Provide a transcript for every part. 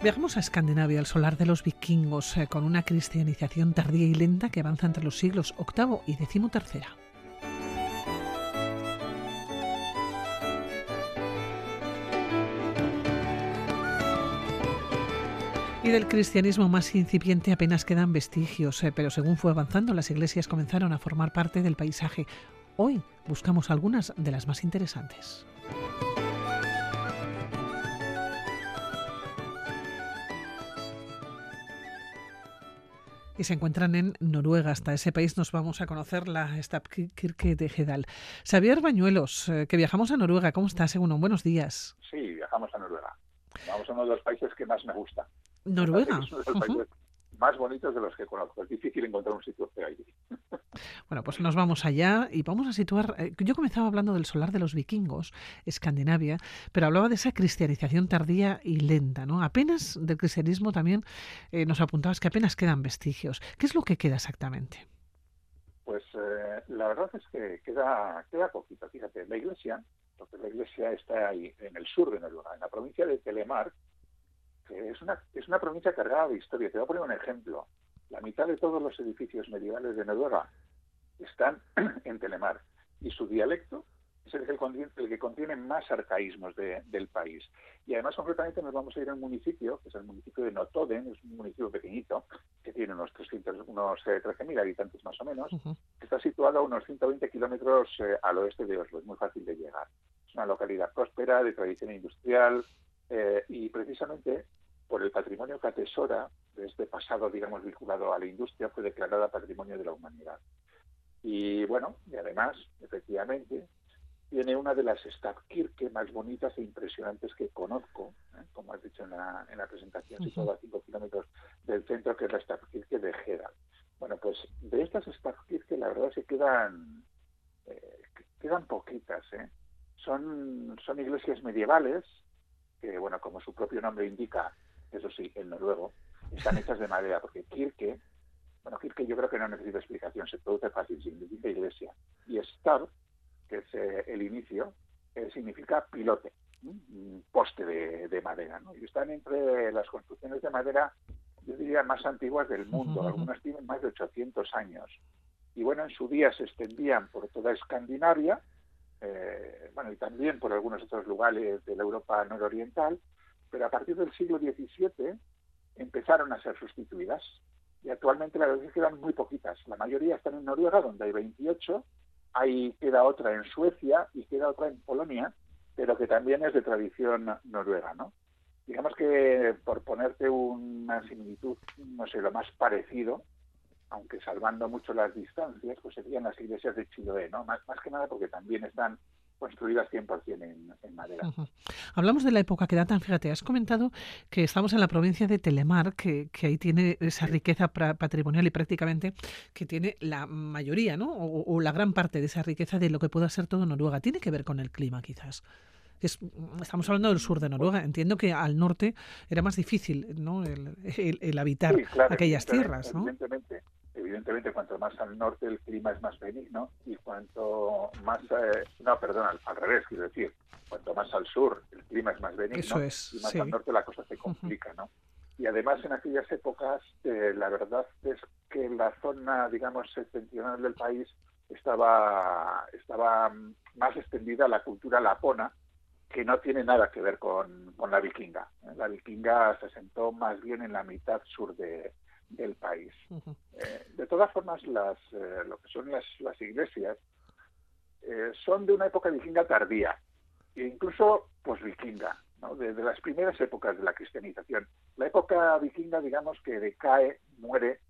Viajamos a Escandinavia, al solar de los vikingos, eh, con una cristianización tardía y lenta que avanza entre los siglos VIII y XIII. Y del cristianismo más incipiente apenas quedan vestigios, eh, pero según fue avanzando, las iglesias comenzaron a formar parte del paisaje. Hoy buscamos algunas de las más interesantes. Y se encuentran en Noruega. Hasta ese país nos vamos a conocer la Stavkirke de Gedal. Xavier Bañuelos, eh, que viajamos a Noruega. ¿Cómo estás, Según Buenos días. Sí, viajamos a Noruega. Vamos a uno de los países que más me gusta. Noruega más bonitos de los que conozco. Es difícil encontrar un sitio feo allí. Bueno, pues nos vamos allá y vamos a situar. Eh, yo comenzaba hablando del solar de los vikingos, Escandinavia, pero hablaba de esa cristianización tardía y lenta, ¿no? Apenas del cristianismo también eh, nos apuntabas que apenas quedan vestigios. ¿Qué es lo que queda exactamente? Pues eh, la verdad es que queda, queda poquito. Fíjate, la iglesia, porque la iglesia está ahí en el sur de Noruega, en la provincia de Telemark, es una, es una provincia cargada de historia. Te voy a poner un ejemplo. La mitad de todos los edificios medievales de Noruega están en Telemar y su dialecto es el que, contiene, el que contiene más arcaísmos del país. Y además, concretamente, nos vamos a ir a un municipio, que es el municipio de Notoden, es un municipio pequeñito, que tiene unos, 300, unos 13.000 eh, habitantes más o menos, que está situado a unos 120 kilómetros eh, al oeste de Oslo, es muy fácil de llegar. Es una localidad próspera, de tradición industrial, eh, y precisamente por el patrimonio que atesora de este pasado, digamos, vinculado a la industria, fue declarada Patrimonio de la Humanidad. Y bueno, y además, efectivamente, tiene una de las Stavkirke más bonitas e impresionantes que conozco, ¿eh? como has dicho en la, en la presentación, situada a 5 kilómetros del centro, que es la Stavkirke de Gedal. Bueno, pues de estas Stavkirke la verdad se quedan, eh, quedan poquitas. ¿eh? Son, son iglesias medievales que, bueno, como su propio nombre indica, eso sí, en noruego, están hechas de madera, porque Kirke, bueno, Kirke yo creo que no necesita explicación, se produce fácil, significa iglesia. Y Star, que es eh, el inicio, eh, significa pilote, un poste de, madera, ¿no? Y están entre las construcciones de madera, yo diría, más antiguas del mundo, algunas tienen más de 800 años. Y bueno, en su día se extendían por toda Escandinavia, eh, bueno, y también por algunos otros lugares de la Europa nororiental, pero a partir del siglo XVII empezaron a ser sustituidas y actualmente la verdad es que quedan muy poquitas. La mayoría están en Noruega, donde hay 28, ahí queda otra en Suecia y queda otra en Polonia, pero que también es de tradición noruega, ¿no? Digamos que por ponerte una similitud, no sé, lo más parecido, aunque salvando mucho las distancias, pues serían las iglesias de Chiloé, ¿no? Más, más que nada porque también están construidas 100% en, en madera. Hablamos de la época que datan, fíjate, has comentado que estamos en la provincia de Telemar, que, que ahí tiene esa riqueza patrimonial y prácticamente que tiene la mayoría, ¿no? O, la gran parte de esa riqueza de lo que pueda ser todo Noruega. Tiene que ver con el clima, quizás. estamos hablando del sur de Noruega. Entiendo que al norte era más difícil ¿no? el, habitar aquellas tierras. ¿no? Evidentemente, evidentemente cuanto más al norte el clima es más benigno y cuanto más, eh, no, perdón, al, revés, quiero decir, cuanto más al sur el clima es más benigno y más al norte la cosa se complica, ¿no? Y además en aquellas épocas eh, la verdad es que la zona, digamos, septentrional del país estaba, estaba más extendida la cultura lapona, que no tiene nada que ver con, con la vikinga. La vikinga se sentó más bien en la mitad sur de, del país. Eh, de todas formas, las, eh, lo que son las, las iglesias eh, son de una época vikinga tardía, e incluso pues vikinga, ¿no? de, las primeras épocas de la cristianización. La época vikinga, digamos, que decae, muere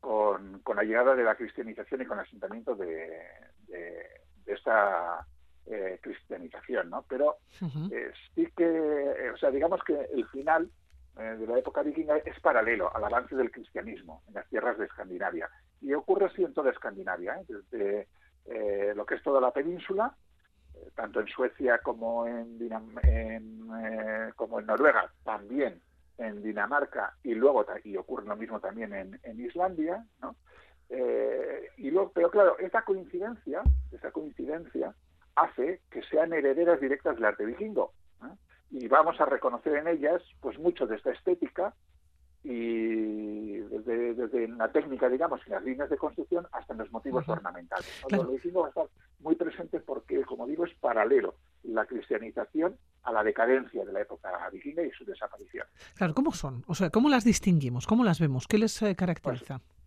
con, con la llegada de la cristianización y con el asentamiento de, de, esta cristianización, ¿no? Pero sí que, o sea, digamos que el final eh, de la época vikinga es paralelo al avance del cristianismo en las tierras de Escandinavia. Y ocurre así en toda Escandinavia, ¿eh? desde eh, lo que es toda la península, tanto en Suecia como en, como en Noruega, también en Dinamarca y luego y ocurre lo mismo también en, en Islandia, ¿no? y luego, pero claro, esta coincidencia, esta coincidencia hace que sean herederas directas del arte vikingo. Y vamos a reconocer en ellas pues mucho de esta estética y desde, desde la técnica, digamos, en las líneas de construcción hasta en los motivos ornamentales. Lo vikingo va a estar muy presente porque, como digo, es paralelo la cristianización a la decadencia de la época vikinga y su desaparición. Claro, ¿cómo son? O sea, ¿cómo las distinguimos? ¿Cómo las vemos? ¿Qué les eh, caracteriza? Pues,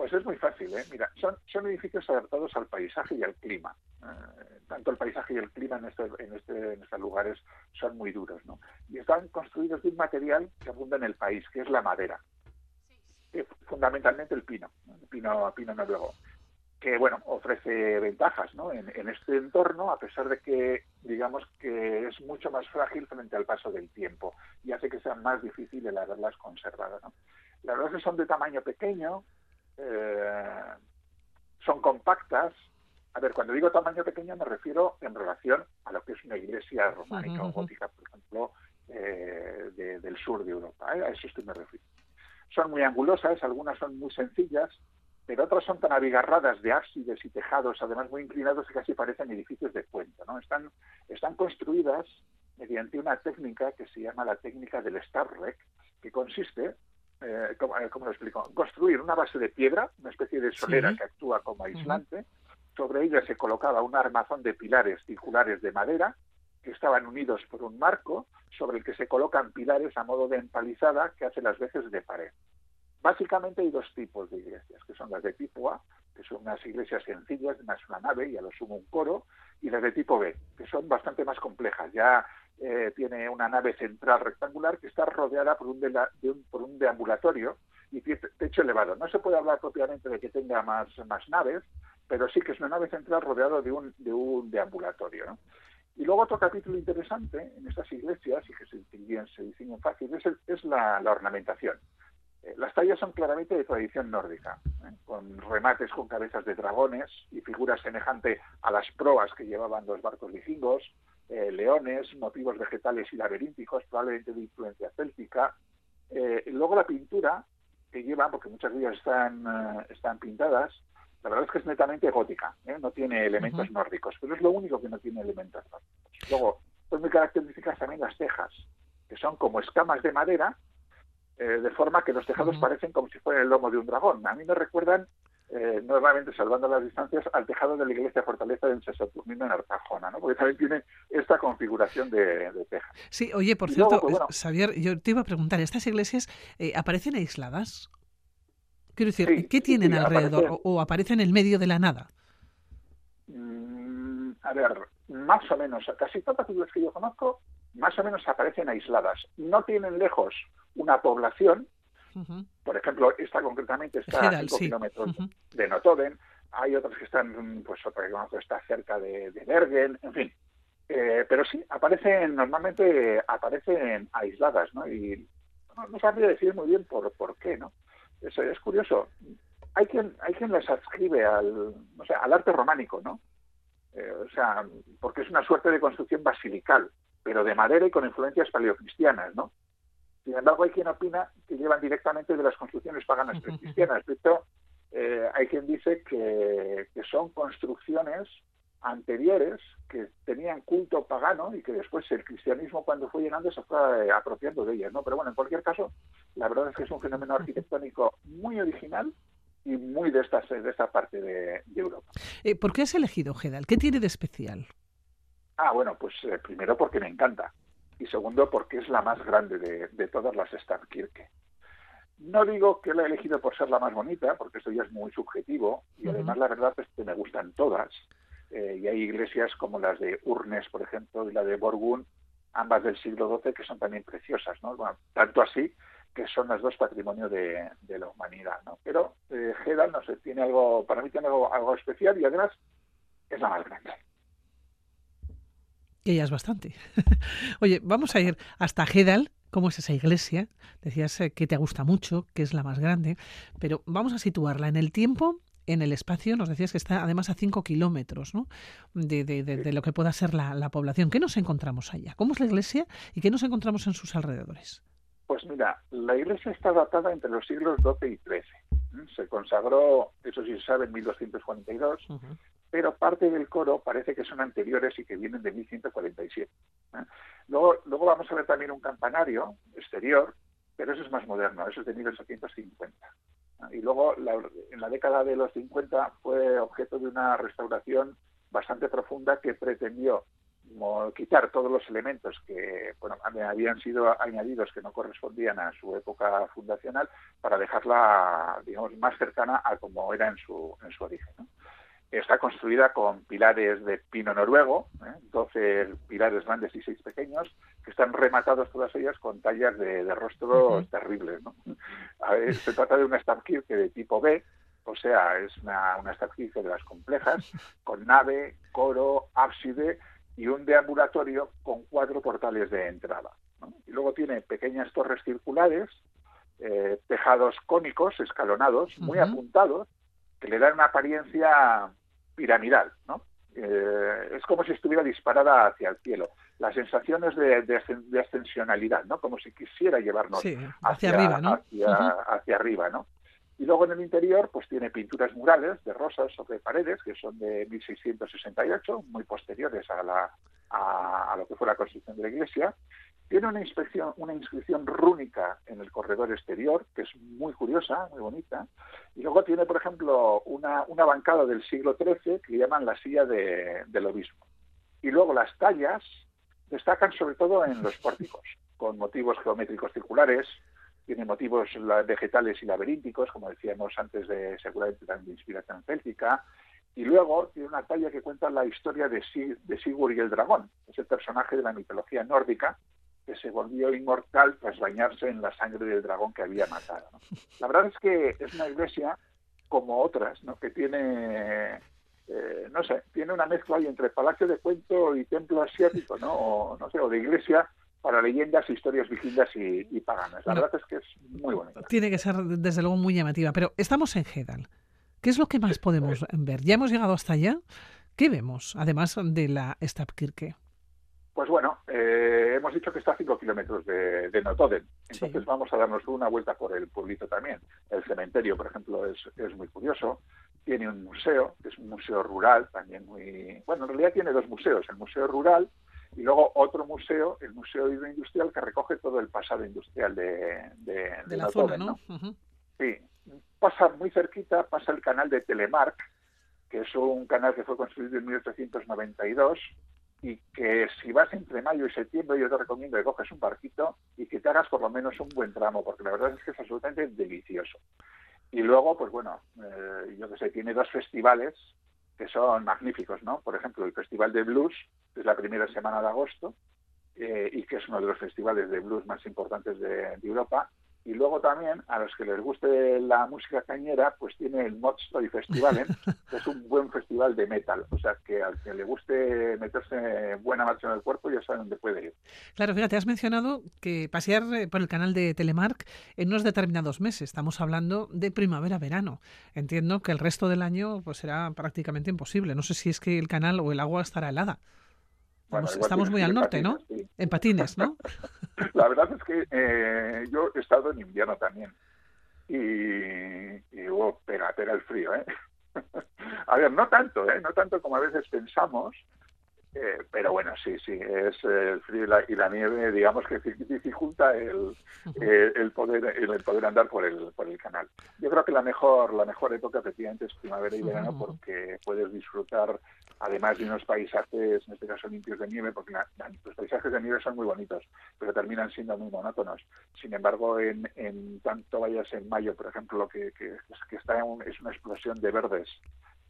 pues es muy fácil, ¿eh? Mira, son, son edificios adaptados al paisaje y al clima. Eh, tanto el paisaje y el clima en, este, en, este, en estos lugares son muy duros, ¿no? Y están construidos de un material que abunda en el país, que es la madera. fundamentalmente el pino, el pino, pino noruego que bueno ofrece ventajas ¿no? en, en, este entorno a pesar de que digamos que es mucho más frágil frente al paso del tiempo y hace que sea más difícil el haberlas conservado ¿no? la verdad es que son de tamaño pequeño eh, son compactas. A ver, cuando digo tamaño pequeño me refiero en relación a lo que es una iglesia románica o gótica, por ejemplo, eh, del sur de Europa. ¿eh? A eso estoy me refiero. Son muy angulosas, algunas son muy sencillas, pero otras son tan abigarradas de ábsides y tejados, además muy inclinados, que casi parecen edificios de puente. ¿no? Están, están construidas mediante una técnica que se llama la técnica del Starrek, que consiste eh, ¿cómo, eh, lo explico? Construir una base de piedra, una especie de solera que actúa como aislante. Sobre ella se colocaba un armazón de pilares circulares de madera que estaban unidos por un marco sobre el que se colocan pilares a modo de empalizada que hace las veces de pared. Básicamente hay dos tipos de iglesias, que son las de tipo A, que son unas iglesias sencillas, más una nave y a lo sumo un coro, y las de tipo B, que son bastante más complejas. Ya eh, tiene una nave central rectangular que está rodeada por un, de un, por un deambulatorio y techo elevado. No se puede hablar propiamente de que tenga más, más naves, pero sí que es una nave central rodeada de un, de un deambulatorio. Y luego otro capítulo interesante en estas iglesias, y que se distinguen, se distinguen fácil, es, es la, ornamentación. Eh, las tallas son claramente de tradición nórdica, ¿eh? con remates con cabezas de dragones y figuras semejantes a las proas que llevaban los barcos vikingos, eh, leones, motivos vegetales y laberínticos, probablemente de influencia céltica. Eh, luego la pintura que lleva, porque muchas de ellas están, eh, están pintadas, la verdad es que es netamente gótica, no tiene elementos nórdicos, pero es lo único que no tiene elementos nórdicos. Luego, son muy características también las tejas, que son como escamas de madera, de forma que los tejados parecen como si fuera el lomo de un dragón. A mí me recuerdan eh, nuevamente salvando las distancias, al tejado de la iglesia fortaleza del Sesoturnino en Artajona, ¿no? porque también tiene esta configuración de, de teja. Sí, oye, por cierto, pues, Xavier, yo te iba a preguntar, ¿estas iglesias eh, aparecen aisladas? Quiero decir, ¿qué tienen alrededor o, aparecen en el medio de la nada? Mm, a ver, más o menos, casi todas las iglesias que yo conozco, más o menos aparecen aisladas. No tienen lejos una población, por ejemplo, esta concretamente está a 5 kilómetros de Notoden, hay otras que están, pues otra que está cerca de, Bergen, en fin. Eh, pero sí, aparecen, normalmente aparecen aisladas, ¿no? Y no, sabría decir muy bien por, por qué, ¿no? Es, es curioso. Hay quien, hay quien las adscribe al, o sea, al arte románico, ¿no? Eh, o sea, porque es una suerte de construcción basilical, pero de madera y con influencias paleocristianas, ¿no? Sin embargo, hay quien opina que llevan directamente de las construcciones paganas cristianas. De hecho, eh, hay quien dice que, son construcciones anteriores que tenían culto pagano y que después el cristianismo cuando fue llegando se fue eh, apropiando de ellas, ¿no? Pero bueno, en cualquier caso, la verdad es que es un fenómeno arquitectónico muy original y muy de esta, de esta parte de, Europa. Eh, ¿Por qué has elegido Gedal? ¿Qué tiene de especial? Ah, bueno, pues primero porque me encanta y segundo porque es la más grande de, todas las Stadtkirche. No digo que la he elegido por ser la más bonita, porque esto ya es muy subjetivo, y además la verdad es que me gustan todas. Eh, y hay iglesias como las de Urnes, por ejemplo, y la de Borgún, ambas del siglo XII, que son también preciosas, ¿no? tanto así que son las dos patrimonio de, la humanidad, ¿no? Pero eh, Gedal, no sé, tiene algo, para mí tiene algo especial y además es la más grande. Que ya es bastante. Oye, vamos a ir hasta Gedal. ¿Cómo es esa iglesia? Decías eh, que te gusta mucho, que es la más grande, pero vamos a situarla en el tiempo, en el espacio. Nos decías que está además a 5 kilómetros ¿no? de, de, de, lo que pueda ser la, la, población. ¿Qué nos encontramos allá? ¿Cómo es la iglesia y qué nos encontramos en sus alrededores? Pues mira, la iglesia está datada entre los siglos XII y XIII. Se consagró, eso sí se sabe, en 1242 pero parte del coro parece que son anteriores y que vienen de 1147. ¿eh? Luego, luego vamos a ver también un campanario exterior, pero eso es más moderno, eso es de 1850. Y luego, en la década de los 50, fue objeto de una restauración bastante profunda que pretendió quitar todos los elementos que habían sido añadidos que no correspondían a su época fundacional para dejarla digamos más cercana a como era en su origen. Está construida con pilares de pino noruego, ¿eh? 12 pilares grandes y 6 pequeños, que están rematados todas ellas con tallas de, rostros terribles. ¿no? se trata de una Stabkirke de tipo B, o sea, es una, una de las complejas, con nave, coro, ábside y un deambulatorio con cuatro portales de entrada. Y luego tiene pequeñas torres circulares, eh, tejados cónicos, escalonados, muy apuntados, que le dan una apariencia piramidal. ¿no? Eh, es como si estuviera disparada hacia el cielo. La sensación es de, ascensionalidad, ¿no? como si quisiera llevarnos hacia, arriba, ¿no? hacia arriba, ¿no? Y luego en el interior, pues tiene pinturas murales de rosas sobre paredes, que son de 1668, muy posteriores a, la, a, lo que fue la construcción de la iglesia. Tiene una, inspección, una inscripción rúnica en el corredor exterior, que es muy curiosa, muy bonita. Y luego tiene, por ejemplo, una, una bancada del siglo XIII que llaman la silla de, del obispo. Y luego las tallas destacan sobre todo en los pórticos, con motivos geométricos circulares, tiene motivos vegetales y laberínticos, como decíamos antes, de seguramente también de inspiración céltica, y luego tiene una talla que cuenta la historia de, Sigurd y el dragón, ese personaje de la mitología nórdica que se volvió inmortal tras bañarse en la sangre del dragón que había matado. La verdad es que es una iglesia como otras, ¿no? que tiene, eh, no sé, tiene una mezcla ahí entre palacio de cuento y templo asiático, ¿no? O, no sé, o de iglesia para leyendas, historias vikingas y, paganas. La verdad es que es muy bonita. Tiene que ser, desde luego, muy llamativa. Pero estamos en Hedal. ¿Qué es lo que más podemos ver? ¿Ya hemos llegado hasta allá? ¿Qué vemos, además de la Stabkirke? Pues bueno, eh, hemos dicho que está a 5 kilómetros de, de, Notoden. Entonces vamos a darnos una vuelta por el pueblito también. El cementerio, por ejemplo, es, es muy curioso. Tiene un museo, que es un museo rural, también muy... Bueno, en realidad tiene dos museos. El museo rural, y luego otro museo, el Museo Hidroindustrial, que recoge todo el pasado industrial de, de, la zona, ¿no? Sí, pasa muy cerquita, pasa el canal de Telemark, que es un canal que fue construido en 1892 y que si vas entre mayo y septiembre yo te recomiendo que coges un barquito y que te hagas por lo menos un buen tramo, porque la verdad es que es absolutamente delicioso. Y luego, pues bueno, eh, yo que sé, tiene dos festivales que son magníficos, ¿no? Por ejemplo, el Festival de Blues, que es la primera semana de agosto, eh, y que es uno de los festivales de blues más importantes de Europa, y luego también, a los que les guste la música cañera, pues tiene el Modstoy Festival, ¿eh? que es un buen festival de metal. O sea, que al que le guste meterse buena marcha en el cuerpo, ya sabe dónde puede ir. Claro, fíjate, has mencionado que pasear eh, por el canal de Telemark en unos determinados meses. Estamos hablando de primavera-verano. Entiendo que el resto del año pues será prácticamente imposible. No sé si es que el canal o el agua estará helada estamos muy al norte, ¿no? En patines, ¿no? La verdad es que eh, yo he estado en invierno también. Y, y hubo pega, pega el frío, ¿eh? a ver, no tanto, ¿eh? No tanto como a veces pensamos, eh, pero bueno, sí, sí, es el frío y la, nieve, digamos que dificulta el, eh, el, poder el poder andar por el por el canal. Yo creo que la mejor la mejor época efectivamente es primavera y verano porque puedes disfrutar además de unos paisajes, en este caso limpios de nieve, porque los paisajes de nieve son muy bonitos, pero terminan siendo muy monótonos. Sin embargo, en, en tanto vayas en mayo, por ejemplo, lo que, que, que está es una explosión de verdes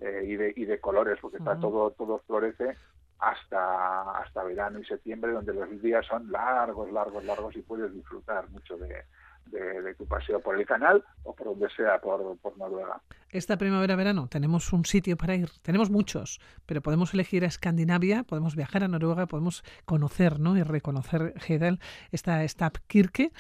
eh, y, de, y de colores, porque está todo todo florece hasta, hasta verano y septiembre, donde los días son largos, largos, largos y puedes disfrutar mucho de, de, tu paseo por el canal o por donde sea por, por Noruega. Esta primavera-verano tenemos un sitio para ir, tenemos muchos, pero podemos elegir a Escandinavia, podemos viajar a Noruega, podemos conocer ¿no? y reconocer Hedel, esta Stabkirke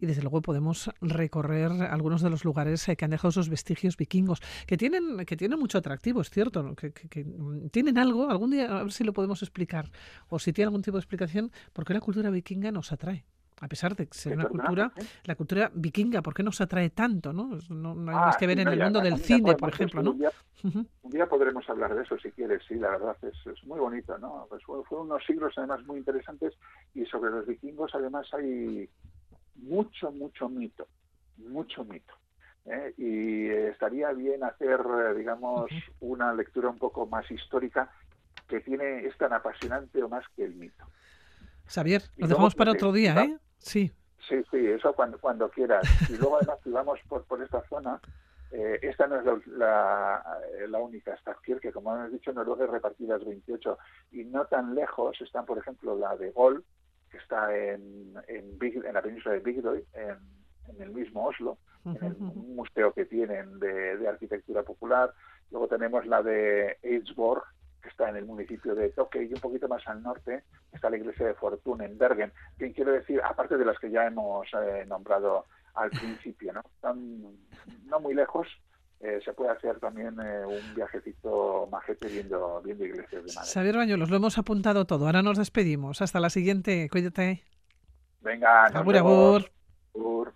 y desde luego podemos recorrer algunos de los lugares eh, que han dejado esos vestigios vikingos, que tienen, que tienen mucho atractivo, es cierto, que, que, tienen algo, algún día a ver si lo podemos explicar, o si tiene algún tipo de explicación, porque la cultura vikinga nos atrae. A pesar de ser una cultura, la cultura vikinga, ¿por qué nos atrae tanto? No, no, hay más Ah, que ver en no, el mundo del cine, por ejemplo, ¿no? Un día, un día podremos hablar de eso si quieres, sí, la verdad es, es muy bonito, ¿no? Pues fue, fue unos siglos además muy interesantes y sobre los vikingos además hay mucho, mucho mito, mucho mito. ¿eh? Y estaría bien hacer, eh, digamos, una lectura un poco más histórica que tiene, es tan apasionante o más que el mito. Xavier, lo dejamos para otro día, ¿eh? Sí. Sí, sí, eso cuando, cuando quieras. Y luego además si vamos por, por esta zona, eh, esta no es la, la, la única, Stavkir, que como hemos dicho, Noruega es repartidas 28. Y no tan lejos están, por ejemplo, la de Gol, que está en, en, Big- en la península de Bigdoy, en, en el mismo Oslo, en el Ujú, ujú. un museo que tienen de, de arquitectura popular. Luego tenemos la de Eidsborg, que está en el municipio de Toque, y un poquito más al norte está la iglesia de Fortuna en Bergen. Que quiero decir, aparte de las que ya hemos eh, nombrado al principio, ¿no? Están no muy lejos. Eh, se puede hacer también eh, un viajecito majete viendo, viendo iglesias de madera. Xavier Bañuelos, lo hemos apuntado todo. Ahora nos despedimos. Hasta la siguiente. Cuídate. Venga, nos Agur, vemos. agur. Agur.